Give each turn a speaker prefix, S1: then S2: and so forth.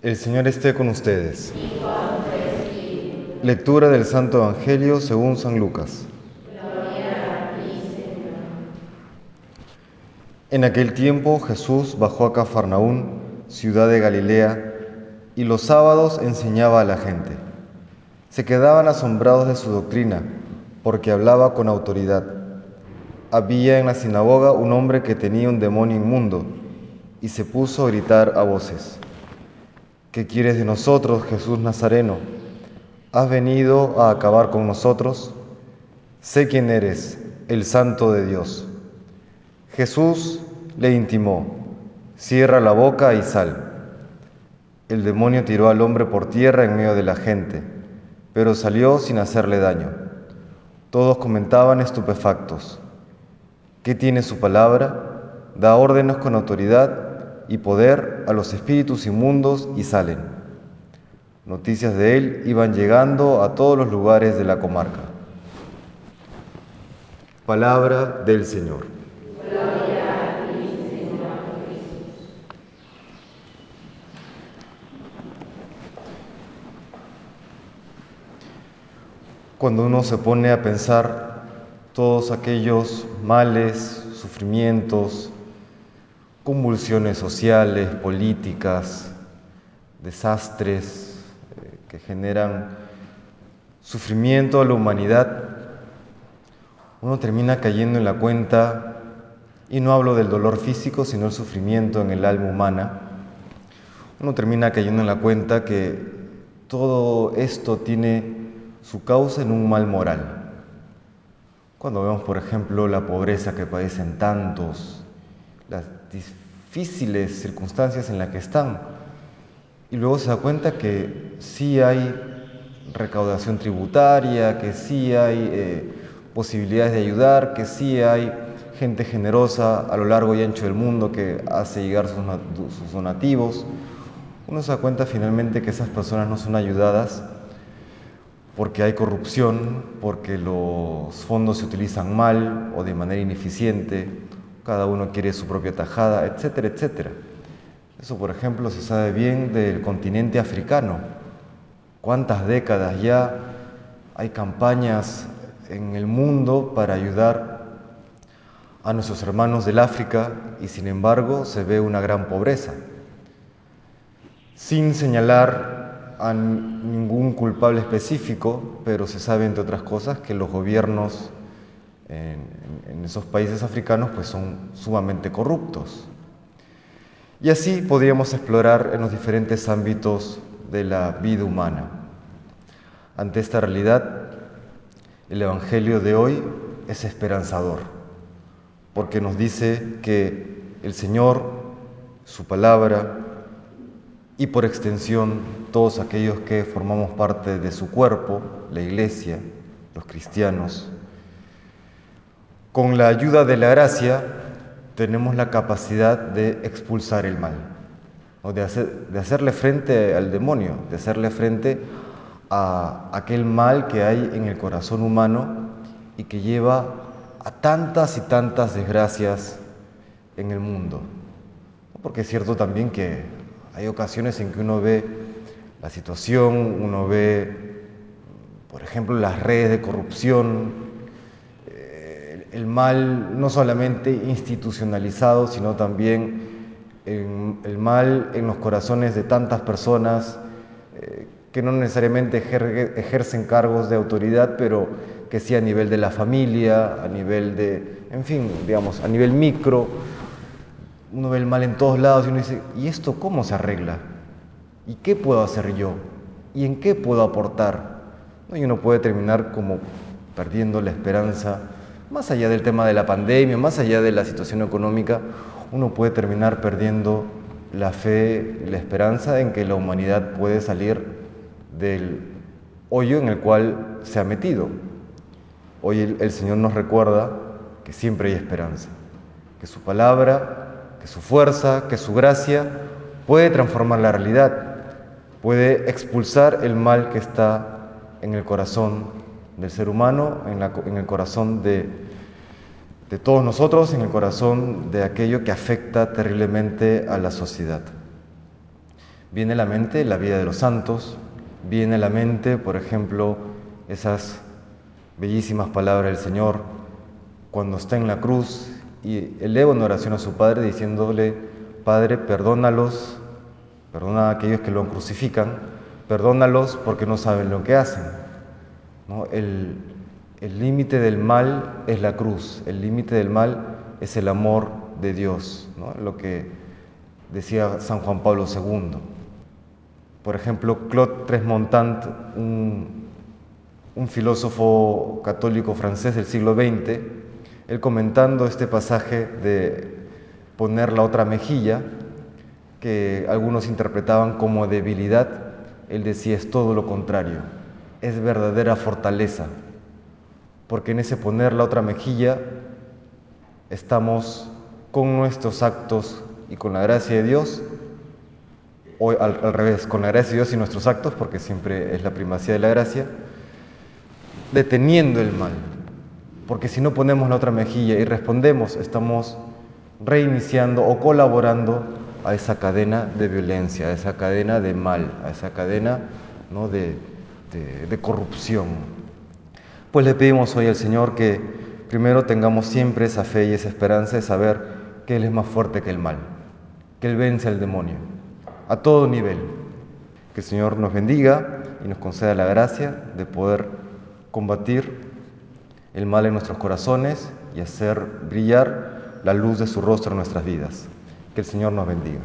S1: El Señor esté con ustedes. Lectura del Santo Evangelio según San Lucas. En aquel tiempo Jesús bajó a Cafarnaún, ciudad de Galilea, y los sábados enseñaba a la gente. Se quedaban asombrados de su doctrina, porque hablaba con autoridad. Había en la sinagoga un hombre que tenía un demonio inmundo, y se puso a gritar a voces. ¿Qué quieres de nosotros, Jesús Nazareno? ¿Has venido a acabar con nosotros? Sé quién eres, el santo de Dios. Jesús le intimó, cierra la boca y sal. El demonio tiró al hombre por tierra en medio de la gente, pero salió sin hacerle daño. Todos comentaban estupefactos. ¿Qué tiene su palabra? Da órdenes con autoridad y poder a los espíritus inmundos y salen. Noticias de él iban llegando a todos los lugares de la comarca. Palabra del Señor. Cuando uno se pone a pensar todos aquellos males, sufrimientos, convulsiones sociales, políticas, desastres eh, que generan sufrimiento a la humanidad, uno termina cayendo en la cuenta, y no hablo del dolor físico, sino el sufrimiento en el alma humana, uno termina cayendo en la cuenta que todo esto tiene su causa en un mal moral. Cuando vemos, por ejemplo, la pobreza que padecen tantos, las difíciles circunstancias en las que están. Y luego se da cuenta que sí hay recaudación tributaria, que sí hay eh, posibilidades de ayudar, que sí hay gente generosa a lo largo y ancho del mundo que hace llegar sus, sus donativos. Uno se da cuenta finalmente que esas personas no son ayudadas porque hay corrupción, porque los fondos se utilizan mal o de manera ineficiente, cada uno quiere su propia tajada, etcétera, etcétera. Eso, por ejemplo, se sabe bien del continente africano. ¿Cuántas décadas ya hay campañas en el mundo para ayudar a nuestros hermanos del África y sin embargo se ve una gran pobreza? Sin señalar a ningún culpable específico, pero se sabe, entre otras cosas, que los gobiernos en, esos países africanos pues son sumamente corruptos. Y así podríamos explorar en los diferentes ámbitos de la vida humana. Ante esta realidad, el Evangelio de hoy es esperanzador, porque nos dice que el Señor, su palabra y por extensión todos aquellos que formamos parte de su cuerpo, la Iglesia, los cristianos, con la ayuda de la gracia tenemos la capacidad de expulsar el mal, o de, de hacerle frente al demonio, de hacerle frente a aquel mal que hay en el corazón humano y que lleva a tantas y tantas desgracias en el mundo. Porque es cierto también que hay ocasiones en que uno ve la situación, uno ve, por ejemplo, las redes de corrupción, el mal no solamente institucionalizado, sino también el mal en los corazones de tantas personas eh, que no necesariamente ejercen cargos de autoridad, pero que sí a nivel de la familia, a nivel de, en fin, digamos, a nivel micro, uno ve el mal en todos lados y uno dice, ¿y esto cómo se arregla? ¿Y qué puedo hacer yo? ¿Y en qué puedo aportar? Y uno puede terminar como perdiendo la esperanza más allá del tema de la pandemia, más allá de la situación económica, uno puede terminar perdiendo la fe, la esperanza en que la humanidad puede salir del hoyo en el cual se ha metido. Hoy el, Señor nos recuerda que siempre hay esperanza, que su palabra, que su fuerza, que su gracia puede transformar la realidad, puede expulsar el mal que está en el corazón del ser humano, en, el corazón de, de todos nosotros, en el corazón de aquello que afecta terriblemente a la sociedad. Viene a la mente la vida de los santos, viene a la mente, por ejemplo, esas bellísimas palabras del Señor cuando está en la cruz y eleva una oración a su Padre diciéndole, Padre, perdónalos, perdona a aquellos que lo crucifican, perdónalos porque no saben lo que hacen. El límite del mal es la cruz, el límite del mal es el amor de Dios, lo que decía San Juan Pablo II. Por ejemplo, Claude Tresmontant, un, un filósofo católico francés del siglo XX, él comentando este pasaje de poner la otra mejilla, que algunos interpretaban como debilidad, él decía es todo lo contrario, es verdadera fortaleza, porque en ese poner la otra mejilla estamos con nuestros actos y con la gracia de Dios, o al, revés, con la gracia de Dios y nuestros actos, porque siempre es la primacía de la gracia, deteniendo el mal. Porque si no ponemos la otra mejilla y respondemos, estamos reiniciando o colaborando a esa cadena de violencia, a esa cadena de mal, a esa cadena ¿no? De, de corrupción. Pues le pedimos hoy al Señor que primero tengamos siempre esa fe y esa esperanza de saber que Él es más fuerte que el mal, que Él vence al demonio, a todo nivel. Que el Señor nos bendiga y nos conceda la gracia de poder combatir el mal en nuestros corazones y hacer brillar la luz de su rostro en nuestras vidas. Que el Señor nos bendiga.